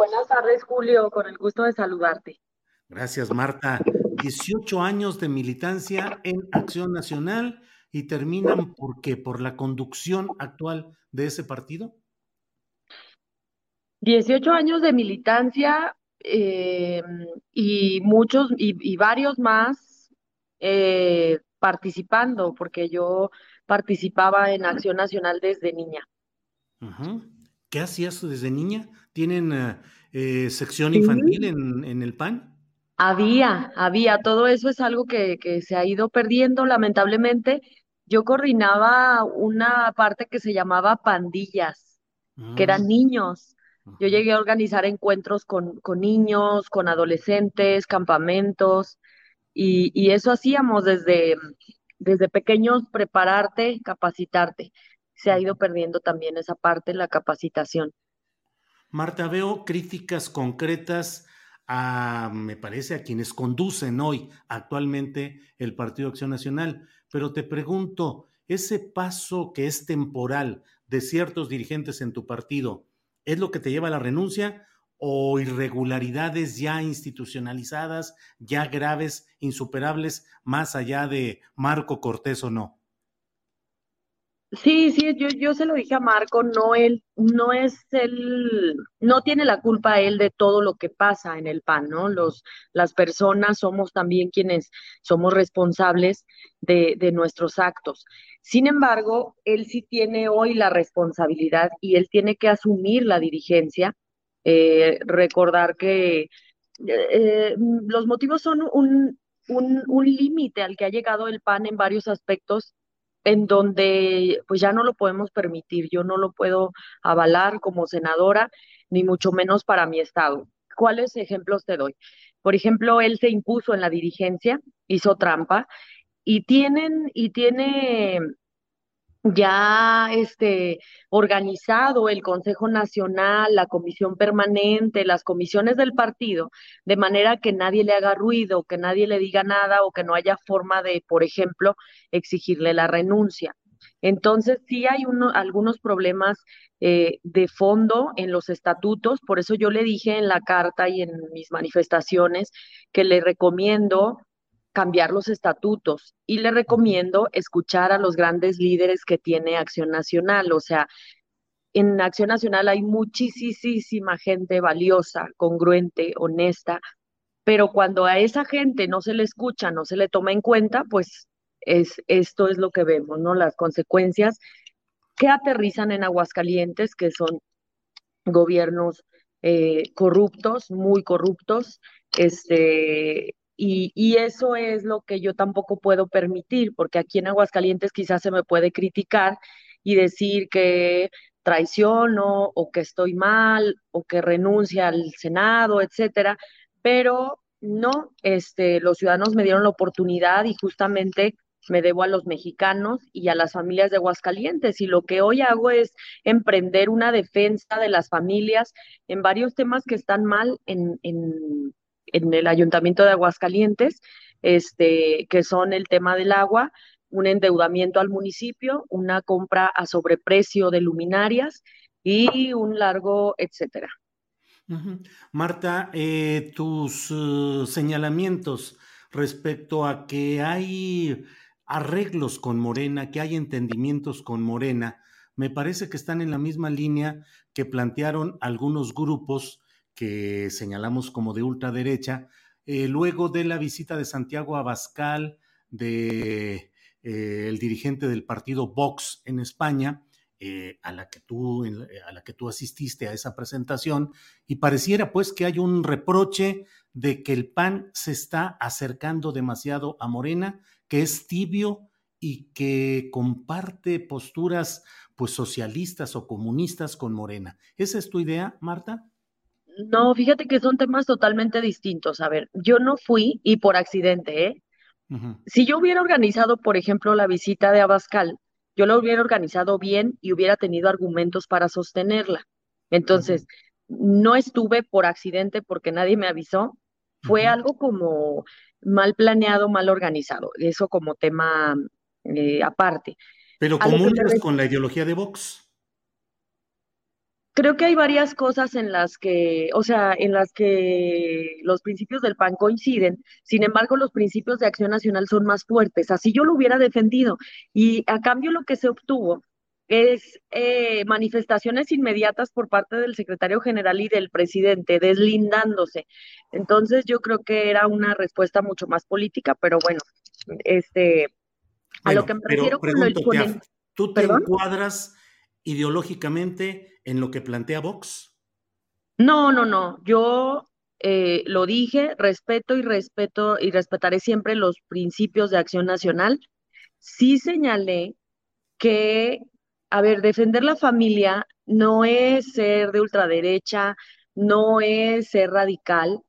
Buenas tardes, Julio, con el gusto de saludarte. Gracias, Marta. 18 años de militancia en Acción Nacional y terminan por qué? ¿Por la conducción actual de ese partido? 18 años de militancia eh, y muchos y, y varios más eh, participando, porque yo participaba en Acción Nacional desde niña. ¿Qué hacías desde niña? ¿Tienen eh, eh, sección infantil en, en el PAN? Había, había, todo eso es algo que, que se ha ido perdiendo, lamentablemente. Yo coordinaba una parte que se llamaba pandillas, que eran Mm, niños. Yo llegué a organizar encuentros con, con niños, con adolescentes, campamentos, y, y eso hacíamos desde, desde pequeños, prepararte, capacitarte. Se ha ido perdiendo también esa parte, la capacitación. Marta, veo críticas concretas a, me parece, a quienes conducen hoy actualmente el Partido Acción Nacional, pero te pregunto, ese paso que es temporal de ciertos dirigentes en tu partido, ¿es lo que te lleva a la renuncia o irregularidades ya institucionalizadas, ya graves, insuperables, más allá de Marco Cortés o no? Sí, sí, yo, yo se lo dije a Marco, no él, no es él, no tiene la culpa él de todo lo que pasa en el PAN, ¿no? Los, las personas somos también quienes somos responsables de, de nuestros actos. Sin embargo, él sí tiene hoy la responsabilidad y él tiene que asumir la dirigencia, eh, recordar que eh, los motivos son un, un, un límite al que ha llegado el PAN en varios aspectos en donde pues ya no lo podemos permitir, yo no lo puedo avalar como senadora, ni mucho menos para mi estado. ¿Cuáles ejemplos te doy? Por ejemplo, él se impuso en la dirigencia, hizo trampa y tienen y tiene ya este organizado el Consejo Nacional, la Comisión Permanente, las comisiones del partido, de manera que nadie le haga ruido, que nadie le diga nada o que no haya forma de, por ejemplo, exigirle la renuncia. Entonces, sí hay uno, algunos problemas eh, de fondo en los estatutos, por eso yo le dije en la carta y en mis manifestaciones que le recomiendo cambiar los estatutos y le recomiendo escuchar a los grandes líderes que tiene Acción Nacional. O sea, en Acción Nacional hay muchísima gente valiosa, congruente, honesta, pero cuando a esa gente no se le escucha, no se le toma en cuenta, pues es, esto es lo que vemos, ¿no? Las consecuencias que aterrizan en Aguascalientes, que son gobiernos eh, corruptos, muy corruptos, este, y, y, eso es lo que yo tampoco puedo permitir, porque aquí en Aguascalientes quizás se me puede criticar y decir que traiciono o que estoy mal o que renuncia al Senado, etcétera, pero no, este, los ciudadanos me dieron la oportunidad y justamente me debo a los mexicanos y a las familias de Aguascalientes. Y lo que hoy hago es emprender una defensa de las familias en varios temas que están mal en, en en el Ayuntamiento de Aguascalientes, este, que son el tema del agua, un endeudamiento al municipio, una compra a sobreprecio de luminarias y un largo, etcétera. Marta, eh, tus uh, señalamientos respecto a que hay arreglos con Morena, que hay entendimientos con Morena, me parece que están en la misma línea que plantearon algunos grupos que señalamos como de ultraderecha, eh, luego de la visita de Santiago Abascal, de eh, el dirigente del partido Vox en España, eh, a, la que tú, a la que tú asististe a esa presentación, y pareciera pues que hay un reproche de que el PAN se está acercando demasiado a Morena, que es tibio y que comparte posturas pues socialistas o comunistas con Morena. ¿Esa es tu idea, Marta? No, fíjate que son temas totalmente distintos. A ver, yo no fui y por accidente, ¿eh? Si yo hubiera organizado, por ejemplo, la visita de Abascal, yo la hubiera organizado bien y hubiera tenido argumentos para sostenerla. Entonces, no estuve por accidente porque nadie me avisó. Fue algo como mal planeado, mal organizado. Eso como tema eh, aparte. Pero comulgas con la ideología de Vox. Creo que hay varias cosas en las que, o sea, en las que los principios del PAN coinciden, sin embargo, los principios de acción nacional son más fuertes. Así yo lo hubiera defendido. Y a cambio lo que se obtuvo es eh, manifestaciones inmediatas por parte del secretario general y del presidente, deslindándose. Entonces yo creo que era una respuesta mucho más política, pero bueno, este, a lo que me refiero con, el, ¿Tú te encuadras ideológicamente en lo que plantea Vox? No, no, no. Yo eh, lo dije, respeto y respeto y respetaré siempre los principios de acción nacional. Sí señalé que, a ver, defender la familia no es ser de ultraderecha, no es ser radical.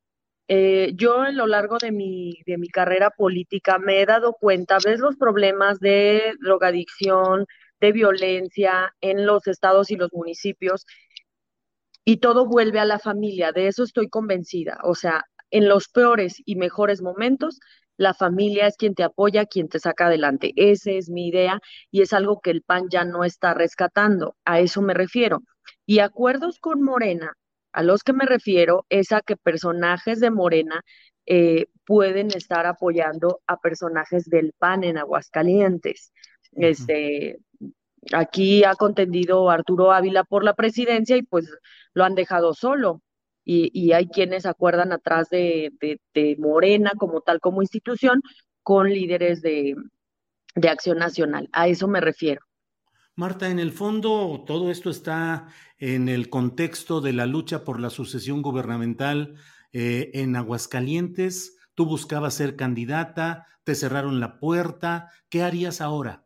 Eh, yo a lo largo de mi, de mi carrera política me he dado cuenta, ves los problemas de drogadicción, de violencia en los estados y los municipios y todo vuelve a la familia, de eso estoy convencida. O sea, en los peores y mejores momentos, la familia es quien te apoya, quien te saca adelante. Esa es mi idea y es algo que el PAN ya no está rescatando. A eso me refiero. Y acuerdos con Morena, a los que me refiero es a que personajes de Morena eh, pueden estar apoyando a personajes del PAN en Aguascalientes. Este, aquí ha contendido Arturo Ávila por la presidencia y pues lo han dejado solo. Y, hay quienes acuerdan atrás de, Morena como tal como institución con líderes de, de Acción Nacional. A eso me refiero. Marta, en el fondo todo esto está en el contexto de la lucha por la sucesión gubernamental eh, en Aguascalientes. Tú buscabas ser candidata, te cerraron la puerta. ¿Qué harías ahora?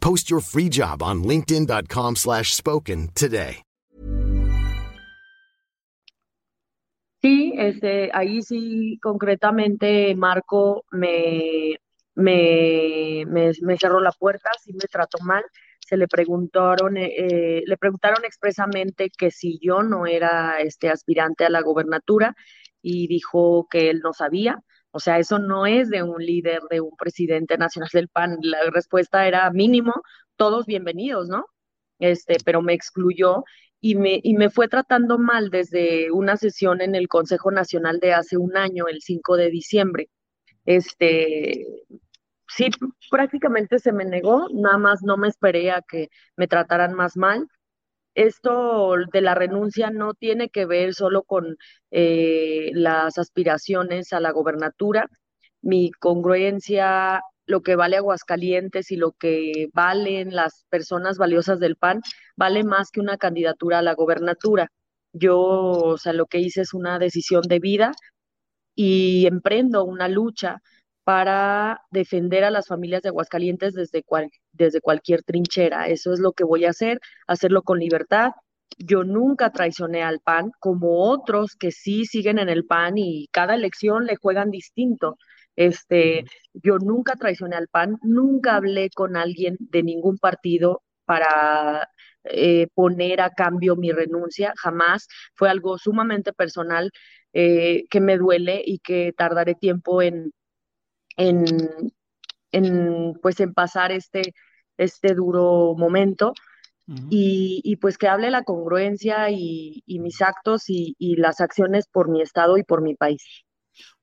Post your free job on linkedin.com/spoken today. Sí, este ahí sí concretamente Marco me, me cerró la puerta, sí me trató mal. se le preguntaron, eh, eh, le preguntaron expresamente que si yo no era este aspirante a la gobernatura y dijo que él no sabía. O sea, eso no es de un líder, de un presidente nacional del PAN. La respuesta era mínimo, todos bienvenidos, ¿no? Este, pero me excluyó y me, y me fue tratando mal desde una sesión en el Consejo Nacional de hace un año, el 5 de diciembre. este, sí, prácticamente se me negó, nada más no me esperé a que me trataran más mal. Esto de la renuncia no tiene que ver solo con eh, las aspiraciones a la gobernatura. Mi congruencia, lo que vale Aguascalientes y lo que valen las personas valiosas del PAN, vale más que una candidatura a la gobernatura. Yo, o sea, lo que hice es una decisión de vida y emprendo una lucha para defender a las familias de Aguascalientes desde, desde cualquier trinchera. Eso es lo que voy a hacer, hacerlo con libertad. Yo nunca traicioné al PAN, como otros que sí siguen en el PAN y cada elección le juegan distinto. Este, yo nunca traicioné al PAN, nunca hablé con alguien de ningún partido para eh, poner a cambio mi renuncia, jamás. Fue algo sumamente personal eh, que me duele y que tardaré tiempo en, en, en, pues en pasar este, este duro momento. y, y, pues que hable la congruencia y, y mis actos y, y, las acciones por mi estado y por mi país.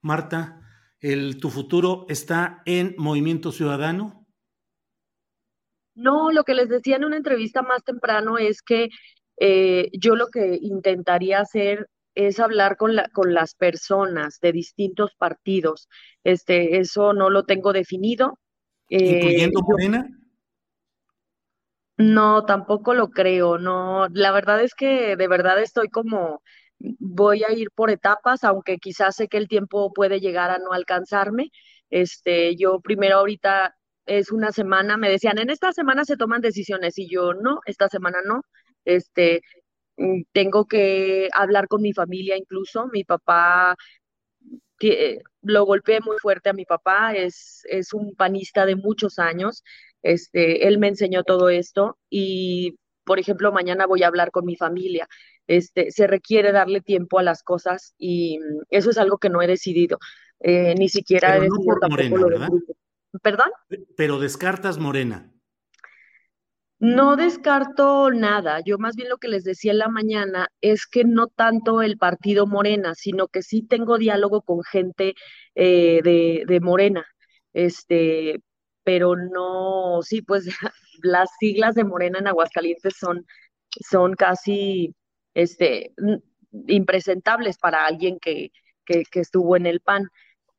Marta, el, ¿tu futuro está en Movimiento Ciudadano? No, lo que les decía en una entrevista más temprano es que eh, yo lo que intentaría hacer es hablar con, la, con las personas de distintos partidos. Este, eso no lo tengo definido. Eh, ¿Incluyendo Morena? No, tampoco lo creo, no. La verdad es que de verdad estoy como, voy a ir por etapas, aunque quizás sé que el tiempo puede llegar a no alcanzarme. Este, yo primero ahorita es una semana, me decían, en esta semana se toman decisiones y yo no, esta semana no. Este, tengo que hablar con mi familia incluso. Mi papá, lo golpeé muy fuerte a mi papá, es, es un panista de muchos años. Este, él me enseñó todo esto y, por ejemplo, mañana voy a hablar con mi familia. Este, se requiere darle tiempo a las cosas y mm, eso es algo que no he decidido. Eh, ni siquiera he decidido tampoco ¿Perdón? Pero descartas Morena. No descarto nada. Yo más bien lo que les decía en la mañana es que no tanto el partido Morena, sino que sí tengo diálogo con gente eh, de, de, Morena. Este, pero no, sí, pues las siglas de Morena en Aguascalientes son, son casi este, impresentables para alguien que, que, que estuvo en el PAN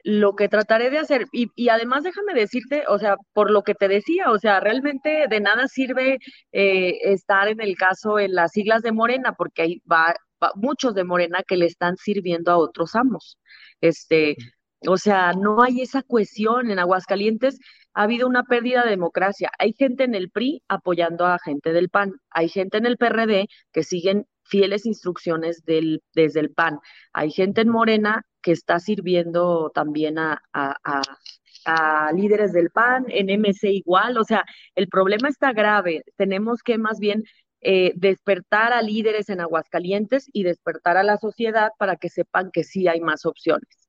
lo que trataré de hacer. Y, y, además déjame decirte, o sea, por lo que te decía, o sea, realmente de nada sirve eh, estar en el caso en las siglas de Morena, porque hay va, muchos de Morena que le están sirviendo a otros amos. Este, o sea, no hay esa cohesión en Aguascalientes. Ha habido una pérdida de democracia. Hay gente en el PRI apoyando a gente del PAN. Hay gente en el PRD que siguen fieles instrucciones del, desde el PAN. Hay gente en Morena que está sirviendo también a, a, líderes del PAN, en MC igual, o sea, el problema está grave. Tenemos que más bien eh, despertar a líderes en Aguascalientes y despertar a la sociedad para que sepan que sí hay más opciones.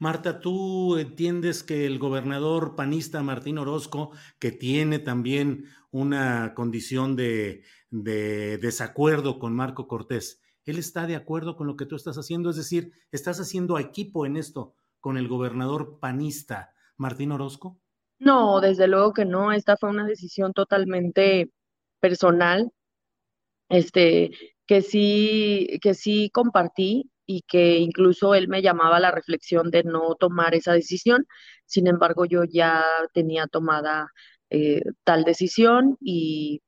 Marta, ¿tú entiendes que el gobernador panista Martín Orozco, que tiene también una condición de, de desacuerdo con Marco Cortés, él está de acuerdo con lo que tú estás haciendo, es decir, estás haciendo equipo en esto con el gobernador panista Martín Orozco. No, desde luego que no, esta fue una decisión totalmente personal, este, que sí, que sí compartí y que incluso él me llamaba a la reflexión de no tomar esa decisión. Sin embargo, yo ya tenía tomada eh, tal decisión y,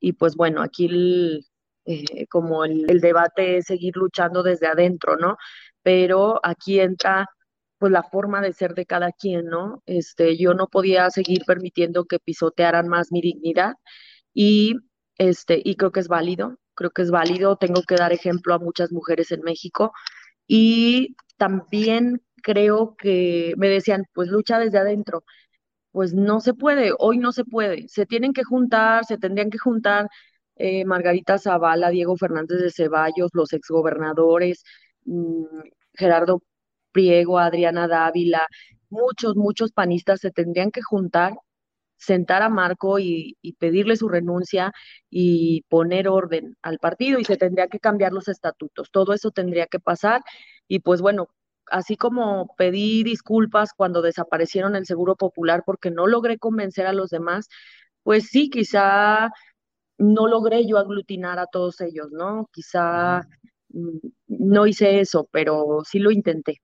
y, pues bueno, aquí el, eh, como el, debate es seguir luchando desde adentro, ¿no? Pero aquí entra pues la forma de ser de cada quien, ¿no? Este, yo no podía seguir permitiendo que pisotearan más mi dignidad y este, y creo que es válido, creo que es válido, tengo que dar ejemplo a muchas mujeres en México y también creo que me decían, pues lucha desde adentro. Pues no se puede, hoy no se puede. Se tienen que juntar, se tendrían que juntar eh, Margarita Zavala, Diego Fernández de Ceballos, los exgobernadores, mm, Gerardo Priego, Adriana Dávila, muchos, muchos panistas se tendrían que juntar, sentar a Marco y, y, pedirle su renuncia y poner orden al partido y se tendría que cambiar los estatutos. Todo eso tendría que pasar y pues bueno, así como pedí disculpas cuando desaparecieron el Seguro Popular porque no logré convencer a los demás, pues sí, quizá no logré yo aglutinar a todos ellos, ¿no? Quizá mm, no hice eso, pero sí lo intenté.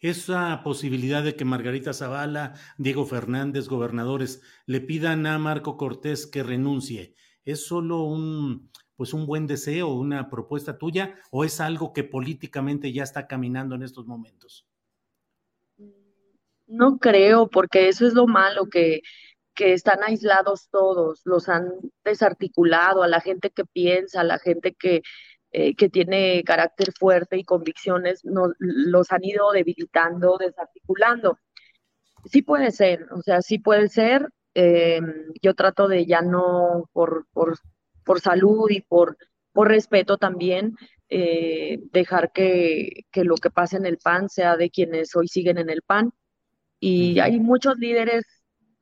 Esa posibilidad de que Margarita Zavala, Diego Fernández, gobernadores, le pidan a Marco Cortés que renuncie, ¿es solo un, pues un buen deseo, una propuesta tuya, o es algo que políticamente ya está caminando en estos momentos? No creo, porque eso es lo malo, que que están aislados todos, los han desarticulado a la gente que piensa, a la gente que, eh, que tiene carácter fuerte y convicciones, no, los han ido debilitando, desarticulando. Sí puede ser, o sea, sí puede ser. Eh, yo trato de ya no, por, por, por salud y por, por respeto también, eh, dejar que, que lo que pase en el PAN sea de quienes hoy siguen en el PAN. Y hay muchos líderes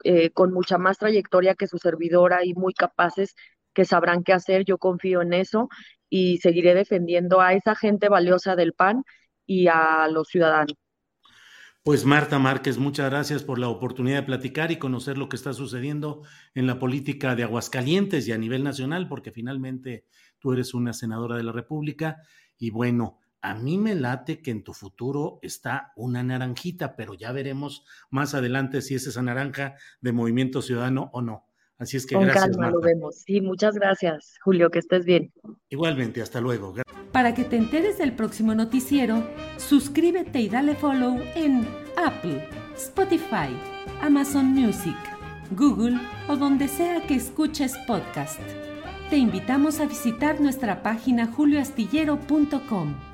eh, con mucha más trayectoria que su servidora y muy capaces que sabrán qué hacer. Yo confío en eso y seguiré defendiendo a esa gente valiosa del PAN y a los ciudadanos. Pues Marta Márquez, muchas gracias por la oportunidad de platicar y conocer lo que está sucediendo en la política de Aguascalientes y a nivel nacional, porque finalmente tú eres una senadora de la República y bueno, a mí me late que en tu futuro está una naranjita, pero ya veremos más adelante si es esa naranja de Movimiento Ciudadano o no. Así es que Con gracias. Calma, lo vemos. Sí, muchas gracias, Julio, que estés bien. Igualmente, hasta luego. Para que te enteres del próximo noticiero, suscríbete y dale follow en Apple, Spotify, Amazon Music, Google o donde sea que escuches podcast. Te invitamos a visitar nuestra página julioastillero.com.